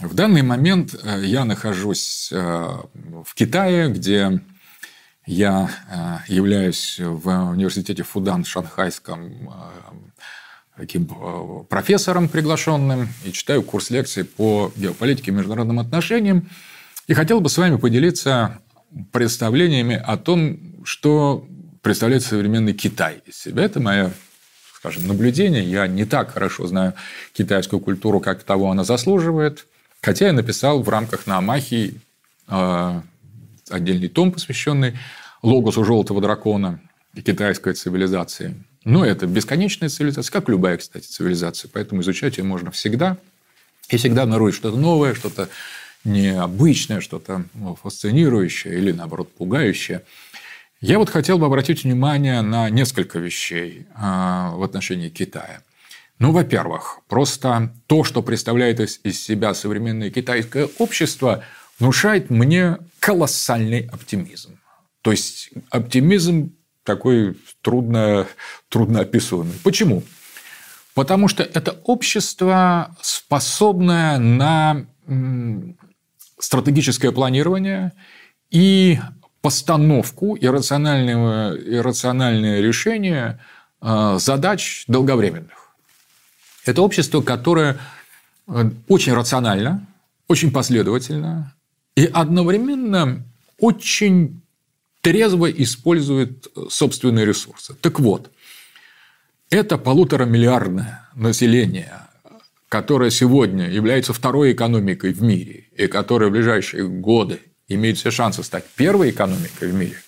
В данный момент э, я нахожусь э, в Китае, где я э, являюсь в университете Фудан шанхайском таким профессором приглашенным и читаю курс лекций по геополитике и международным отношениям. И хотел бы с вами поделиться представлениями о том, что представляет современный Китай из себя. Это мое скажем, наблюдение. Я не так хорошо знаю китайскую культуру, как того она заслуживает. Хотя я написал в рамках Наамахи э, отдельный том, посвященный логосу желтого дракона и китайской цивилизации. Но это бесконечная цивилизация, как любая, кстати, цивилизация. Поэтому изучать ее можно всегда. И всегда обнаружить что-то новое, что-то необычное, что-то фасцинирующее или, наоборот, пугающее. Я вот хотел бы обратить внимание на несколько вещей а, в отношении Китая. Ну, во-первых, просто то, что представляет из себя современное китайское общество, внушает мне колоссальный оптимизм. То есть оптимизм такой трудно, трудно описуемый. Почему? Потому что это общество, способное на стратегическое планирование и постановку и рациональное, и рациональное решение а, задач долговременных. Это общество, которое э, очень рационально, очень последовательно и одновременно очень трезво использует э, собственные ресурсы. Так вот, это полуторамиллиардное население, которое сегодня является второй экономикой в мире и которое в ближайшие годы имеет все шансы стать первой экономикой в мире,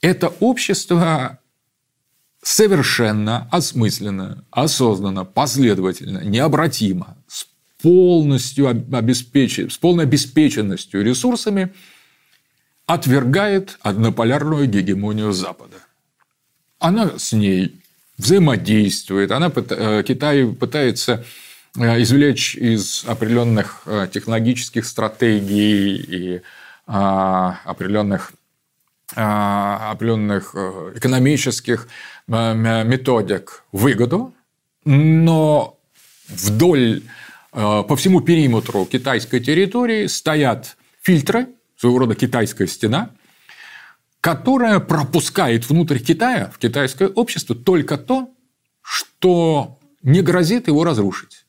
это общество совершенно осмысленно, осознанно, последовательно, необратимо, с полностью обеспечен, с полной обеспеченностью ресурсами отвергает однополярную гегемонию Запада. Она с ней взаимодействует, она, э, Китай пытается э, извлечь из определенных э, технологических стратегий и а, определенных определенных экономических Э, методик выгоду, но вдоль, э, по всему периметру китайской территории стоят фильтры, своего рода китайская стена, которая пропускает внутрь Китая, в китайское общество, только то, что не грозит его разрушить.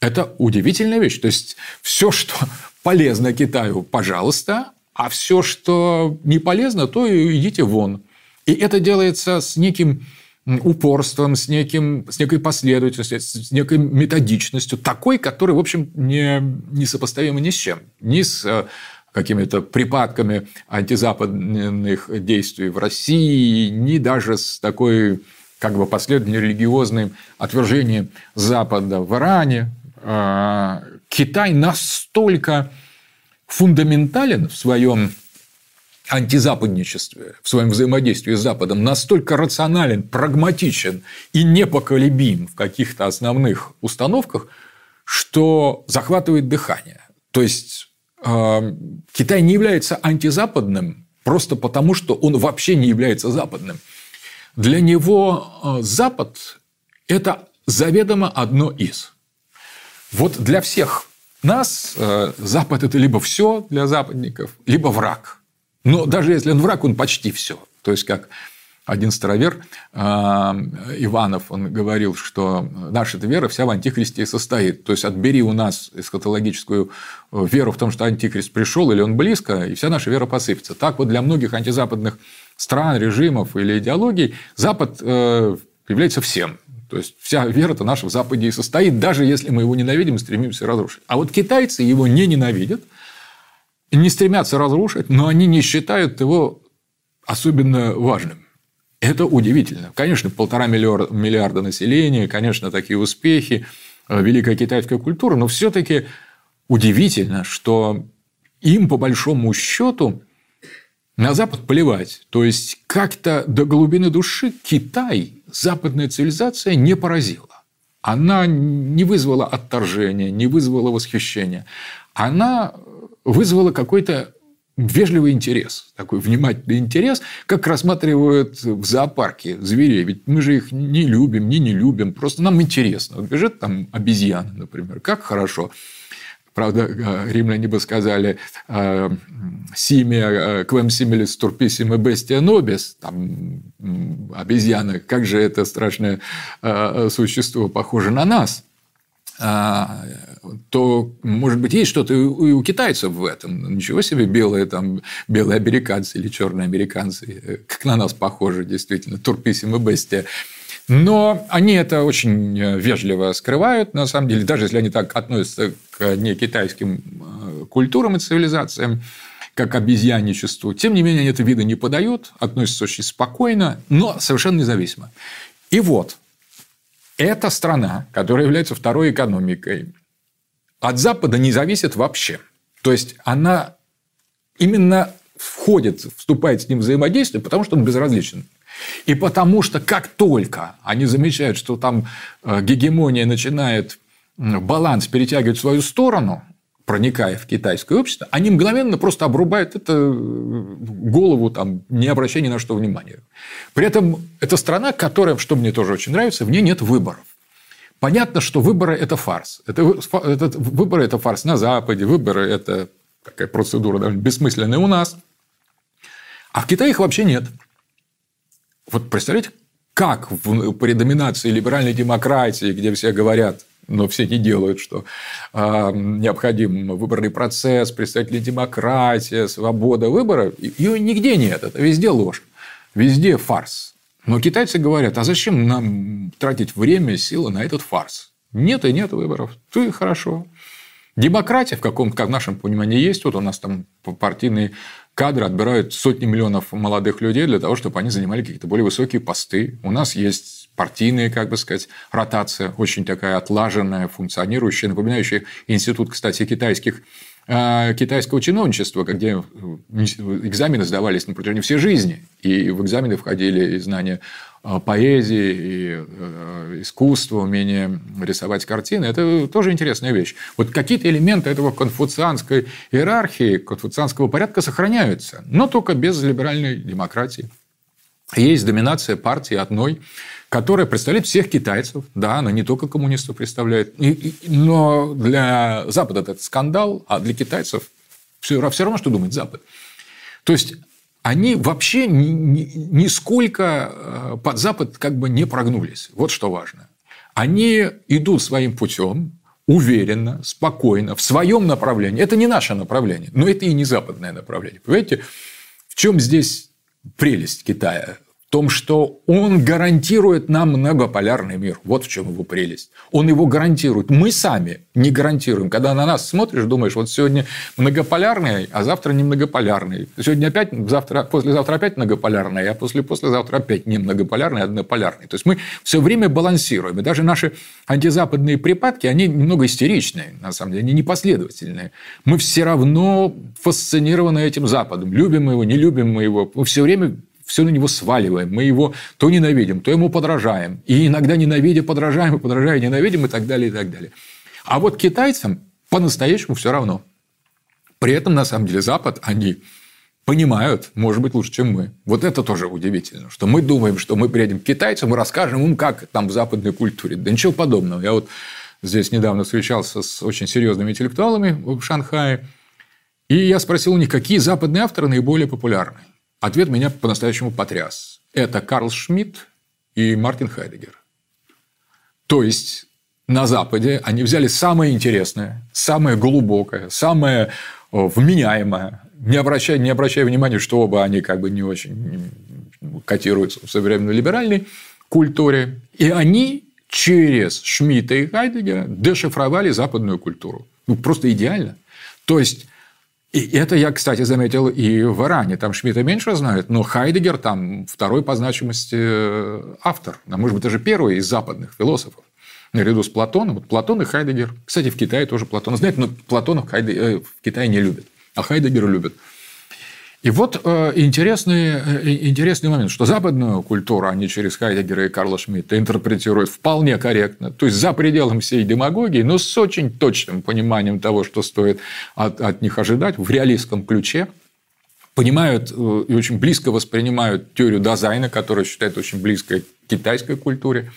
Это удивительная вещь. То есть, все, что полезно Китаю, пожалуйста, а все, что не полезно, то идите вон. И это делается с неким упорством, с, неким, с некой последовательностью, с некой методичностью, такой, который, в общем, не, не сопоставима ни с чем. Ни с э, какими-то припадками антизападных действий в России, ни даже с такой как бы последовательным религиозным отвержением Запада в Иране. А, Китай настолько фундаментален в своем антизападничестве, в своем взаимодействии с Западом настолько рационален, прагматичен и непоколебим в каких-то основных установках, что захватывает дыхание. То есть э, Китай не является антизападным просто потому, что он вообще не является западным. Для него э, Запад – это заведомо одно из. Вот для всех нас э, Запад – это либо все для западников, либо враг – но даже если он враг, он почти все. То есть, как один старовер а, Иванов, он говорил, что наша вера вся в антихристе состоит. То есть, отбери у нас эсхатологическую э, веру в том, что антихрист пришел или он близко, и вся наша вера посыпется. Так вот для многих антизападных стран, режимов или идеологий Запад э, является всем. То есть, вся вера-то наша в Западе и состоит, даже если мы его ненавидим и стремимся разрушить. А вот китайцы его не ненавидят – не стремятся разрушить, но они не считают его особенно важным. Это удивительно. Конечно, полтора миллиарда, населения, конечно, такие успехи, э, великая китайская культура, но все-таки удивительно, что им, по большому счету, на Запад плевать. То есть, как-то до глубины души Китай, западная цивилизация не поразила. Она не вызвала отторжения, не вызвала восхищения. Она вызвало какой-то вежливый интерес, такой внимательный интерес, как рассматривают в зоопарке зверей. Ведь мы же их не любим, не не любим, просто нам интересно. Вот бежит там обезьяна, например, как хорошо. Правда, э, римляне бы сказали «симия квем симилис турписсиме бестия нобис», там обезьяна, как же это страшное э, существо похоже на нас – то, может быть, есть что-то и у китайцев в этом. Ничего себе белые, там, белые американцы или черные американцы, э, как на нас похожи, действительно, турписим и бестия. Но они это очень э, вежливо скрывают, на самом деле, даже если они так относятся к не китайским э, культурам и цивилизациям, как обезьянничеству. Тем не менее, они это вида не подают, относятся очень спокойно, но совершенно независимо. И вот, эта страна, которая является второй экономикой, от Запада не зависит вообще. То есть она именно входит, вступает с ним в взаимодействие, потому что он безразличен. И потому что как только они замечают, что там э, гегемония начинает баланс перетягивать в свою сторону, проникая в китайское общество, они мгновенно просто обрубают это э, голову, там, не обращая ни на что внимания. При этом это страна, которая, что мне тоже очень нравится, в ней нет выборов. Понятно, что выборы – это фарс. Это, это, выборы – это фарс на Западе, выборы – это такая процедура довольно бессмысленная у нас. А в Китае их вообще нет. Вот представляете, как в, при доминации либеральной демократии, где все говорят но все не делают, что э, необходим выборный процесс, представители демократия, свобода выбора. Ее нигде нет, это везде ложь, везде фарс. Но китайцы говорят, а зачем нам тратить время, силы на этот фарс? Нет и нет выборов. Ты хорошо. Демократия в каком-то, как в нашем понимании, есть. Вот у нас там партийные кадры отбирают сотни миллионов молодых людей для того, чтобы они занимали какие-то более высокие посты. У нас есть партийная, как бы сказать, ротация, очень такая отлаженная, функционирующая, напоминающая институт, кстати, китайских э, китайского чиновничества, где экзамены сдавались на протяжении всей жизни, и в экзамены входили и знания э, поэзии, и э, искусства, умение рисовать картины. Это тоже интересная вещь. Вот какие-то элементы этого конфуцианской иерархии, конфуцианского порядка сохраняются, но только без либеральной демократии. Есть доминация партии одной, которая представляет всех китайцев. Да, она не только коммунистов представляет. но для Запада это скандал, а для китайцев все, все равно, что думает Запад. То есть, они вообще нисколько э, под Запад как бы не прогнулись. Вот что важно. Они идут своим путем, уверенно, спокойно, в своем направлении. Это не наше направление, но это и не западное направление. Понимаете, в чем здесь прелесть Китая? Том, что он гарантирует нам многополярный мир. Вот в чем его прелесть. Он его гарантирует. Мы сами не гарантируем. Когда на нас смотришь, думаешь, вот сегодня многополярный, а завтра не многополярный. Сегодня опять, завтра, послезавтра опять многополярный, а после послезавтра опять не многополярный, а однополярный. То есть мы все время балансируем. И даже наши антизападные припадки, они немного истеричные, на самом деле, они непоследовательные. Мы все равно фасцинированы этим Западом. Любим мы его, не любим мы его. Мы все время все на него сваливаем. Мы его то ненавидим, то ему подражаем. И иногда ненавидя, подражаем, и подражая, ненавидим, и так далее, и так далее. А вот китайцам по-настоящему все равно. При этом, на самом деле, Запад, они понимают, может быть, лучше, чем мы. Вот это тоже удивительно, что мы думаем, что мы приедем к китайцам и расскажем им, как там в западной культуре. Да ничего подобного. Я вот здесь недавно встречался с очень серьезными интеллектуалами в Шанхае, и я спросил у них, какие западные авторы наиболее популярны. Ответ меня по-настоящему потряс. Это Карл Шмидт и Мартин Хайдегер. То есть на Западе они взяли самое интересное, самое глубокое, самое вменяемое, не обращая, не обращая внимания, что оба они как бы не очень котируются в современной либеральной культуре. И они через Шмидта и Хайдегера дешифровали западную культуру. Ну, просто идеально. То есть, и это я, кстати, заметил и в Иране. Там Шмидта меньше знают, но Хайдегер там второй по значимости э, автор. А может быть, даже первый из западных философов. Наряду с Платоном. Вот Платон и Хайдеггер. Кстати, в Китае тоже Платон. Знаете, но Платона в, Хайде... Э, в Китае не любят. А Хайдеггера любят. И вот э, интересный, э, интересный момент, что западную культуру они через Хайдеггера и Карла Шмидта интерпретируют вполне корректно, то есть за пределом всей демагогии, но с очень точным пониманием того, что стоит от, от них ожидать в реалистском ключе. понимают э, и очень близко воспринимают теорию Дазайна, которая считает очень близкой к китайской культуре.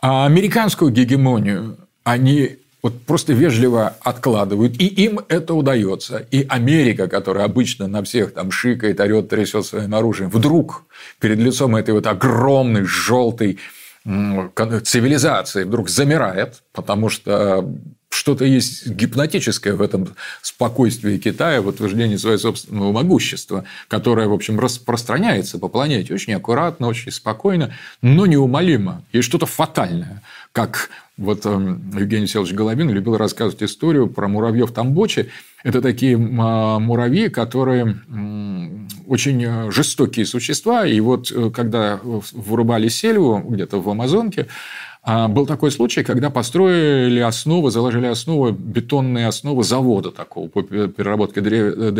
А американскую гегемонию они вот просто вежливо откладывают, и им это удается. И Америка, которая обычно на всех там шикает, орет, трясет своим оружием, вдруг перед лицом этой вот огромной желтой цивилизации вдруг замирает, потому что что-то есть гипнотическое в этом спокойствии Китая, в утверждении своего собственного могущества, которое, в общем, распространяется по планете очень аккуратно, очень спокойно, но неумолимо. Есть что-то фатальное, как вот эм, Евгений Селович Головин любил рассказывать историю про муравьев Тамбочи. Это такие а, муравьи, которые очень э, жестокие существа. И вот э, когда вырубали сельву где-то в Амазонке, а, был такой случай, когда построили основы, заложили основы, бетонные основы завода такого по переработке э,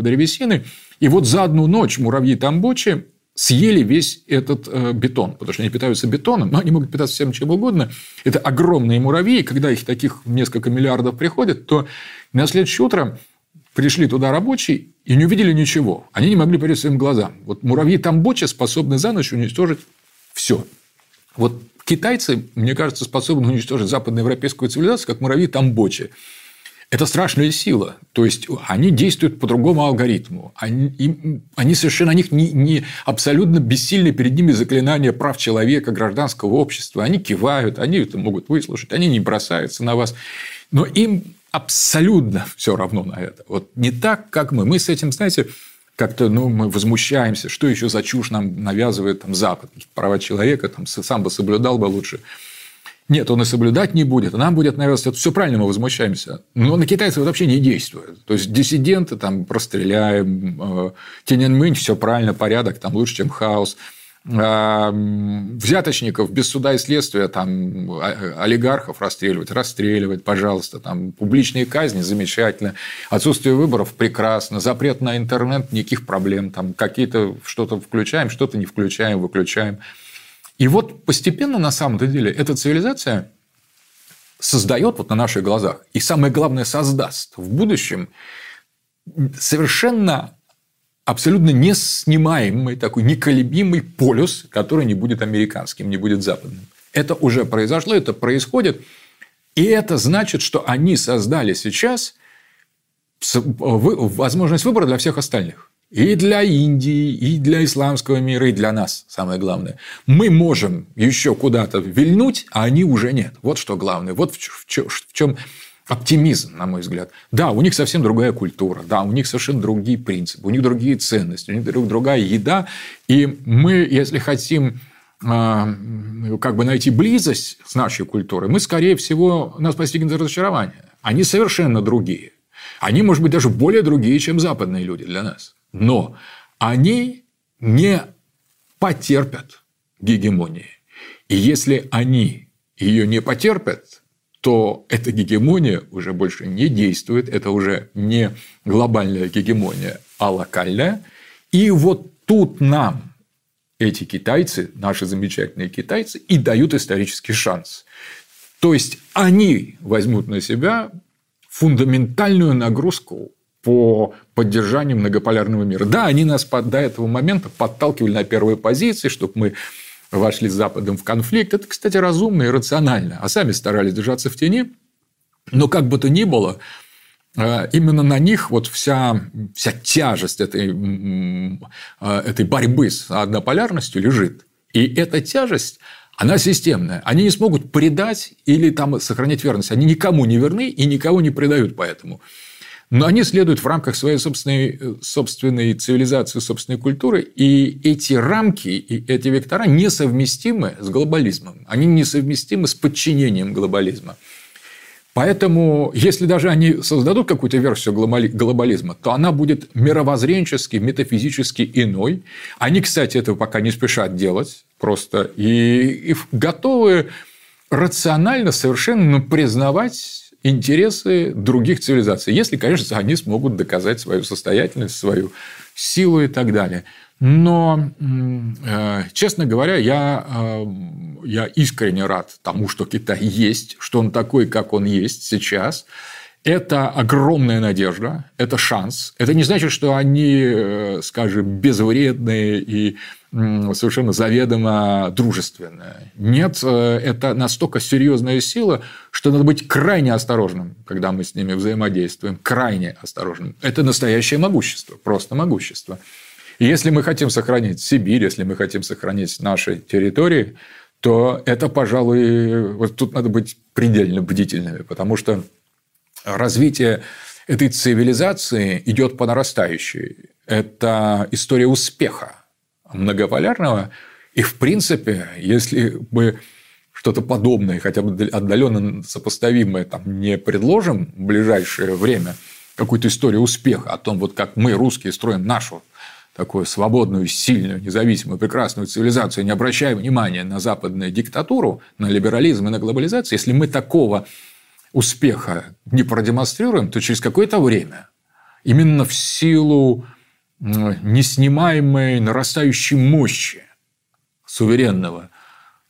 древесины. И вот за одну ночь муравьи Тамбочи съели весь этот э, бетон, потому что они питаются бетоном, но они могут питаться всем чем угодно. Это огромные муравьи, когда их таких несколько миллиардов приходит, то на следующее утро пришли туда рабочие и не увидели ничего. Они не могли поверить своим глазам. Вот муравьи Тамбочи способны за ночь уничтожить все. Вот китайцы, мне кажется, способны уничтожить западноевропейскую цивилизацию, как муравьи Тамбочи. Это страшная сила. То есть они действуют по другому алгоритму. Они, им, они совершенно на них не, не абсолютно бессильны перед ними заклинания прав человека, гражданского общества. Они кивают, они это могут выслушать, они не бросаются на вас. Но им абсолютно все равно на это. Вот не так, как мы. Мы с этим, знаете, как-то ну, мы возмущаемся, что еще за чушь нам навязывает там, Запад, права человека, там, сам бы соблюдал бы лучше. Нет, он и соблюдать не будет, нам будет навязывать. Это все правильно, мы возмущаемся. Но на китайцев вообще не действует. То есть, диссиденты там простреляем, э, Тяньаньмэнь, все правильно, порядок, там лучше, чем хаос. А, взяточников без суда и следствия, там, а, олигархов расстреливать, расстреливать, пожалуйста, там, публичные казни замечательно, отсутствие выборов прекрасно, запрет на интернет, никаких проблем, там, какие-то что-то включаем, что-то не включаем, выключаем. И вот постепенно, на самом-то деле, эта цивилизация создает вот на наших глазах, и самое главное, создаст в будущем совершенно абсолютно неснимаемый, такой неколебимый полюс, который не будет американским, не будет западным. Это уже произошло, это происходит. И это значит, что они создали сейчас возможность выбора для всех остальных. И для Индии, и для исламского мира, и для нас, самое главное. Мы можем еще куда-то вильнуть, а они уже нет. Вот что главное. Вот в чем оптимизм, на мой взгляд. Да, у них совсем другая культура, да, у них совершенно другие принципы, у них другие ценности, у них другая еда. И мы, если хотим а, как бы найти близость с нашей культурой, мы, скорее всего, нас постигнет разочарование. Они совершенно другие. Они, может быть, даже более другие, чем западные люди для нас. Но они не потерпят гегемонии. И если они ее не потерпят, то эта гегемония уже больше не действует, это уже не глобальная гегемония, а локальная. И вот тут нам эти китайцы, наши замечательные китайцы, и дают исторический шанс. То есть они возьмут на себя фундаментальную нагрузку по поддержанию многополярного мира. Да, они нас до этого момента подталкивали на первые позиции, чтобы мы вошли с Западом в конфликт. Это, кстати, разумно и рационально. А сами старались держаться в тени. Но как бы то ни было, э, именно на них вот вся, вся тяжесть этой, э, этой борьбы с однополярностью лежит. И эта тяжесть она системная. Они не смогут предать или там сохранять верность. Они никому не верны и никого не предают поэтому. Но они следуют в рамках своей собственной, э, собственной цивилизации, собственной культуры, и эти рамки, и эти вектора несовместимы с глобализмом. Они несовместимы с подчинением глобализма. Поэтому, если даже они создадут какую-то версию глобализма, то она будет мировоззренчески, метафизически иной. Они, кстати, этого пока не спешат делать просто. И, и готовы рационально совершенно признавать интересы других цивилизаций, если, конечно, они смогут доказать свою состоятельность, свою силу и так далее. Но, э, честно говоря, я, э, я искренне рад тому, что Китай есть, что он такой, как он есть сейчас. Это огромная надежда, это шанс. Это не значит, что они, э, скажем, безвредные и совершенно заведомо дружественные. Нет, э, это настолько серьезная сила, что надо быть крайне осторожным, когда мы с ними взаимодействуем. Крайне осторожным. Это настоящее могущество, просто могущество. И если мы хотим сохранить Сибирь, если мы хотим сохранить наши территории, то это, пожалуй, вот тут надо быть предельно бдительными, потому что развитие этой цивилизации идет по нарастающей. Это история успеха многополярного. И, в принципе, если бы что-то подобное, хотя бы отдаленно сопоставимое, там, не предложим в ближайшее время, какую-то историю успеха о том, вот как мы, русские, строим нашу такую свободную, сильную, независимую, прекрасную цивилизацию, не обращая внимания на западную диктатуру, на либерализм и на глобализацию, если мы такого успеха не продемонстрируем, то через какое-то время, именно в силу неснимаемой нарастающей мощи суверенного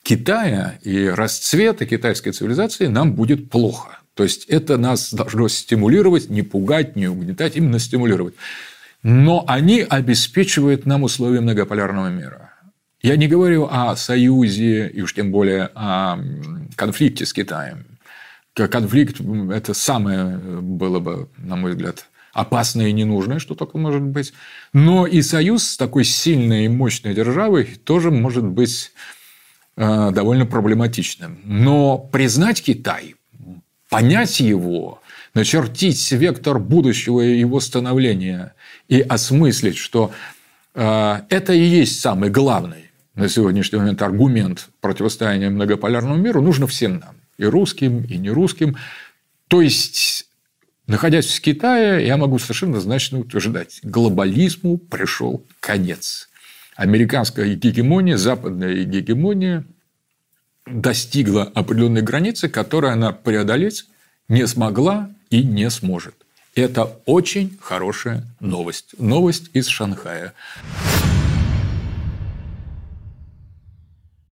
Китая и расцвета китайской цивилизации нам будет плохо. То есть это нас должно стимулировать, не пугать, не угнетать, именно стимулировать. Но они обеспечивают нам условия многополярного мира. Я не говорю о союзе и уж тем более о конфликте с Китаем конфликт – это самое было бы, на мой взгляд, опасное и ненужное, что только может быть. Но и союз с такой сильной и мощной державой тоже может быть э, довольно проблематичным. Но признать Китай, понять его, начертить вектор будущего его становления и осмыслить, что э, это и есть самый главный на сегодняшний момент аргумент противостояния многополярному миру, нужно всем нам и русским, и нерусским. То есть, находясь в Китае, я могу совершенно значно утверждать, глобализму пришел конец. Американская гегемония, западная гегемония достигла определенной границы, которую она преодолеть не смогла и не сможет. Это очень хорошая новость. Новость из Шанхая.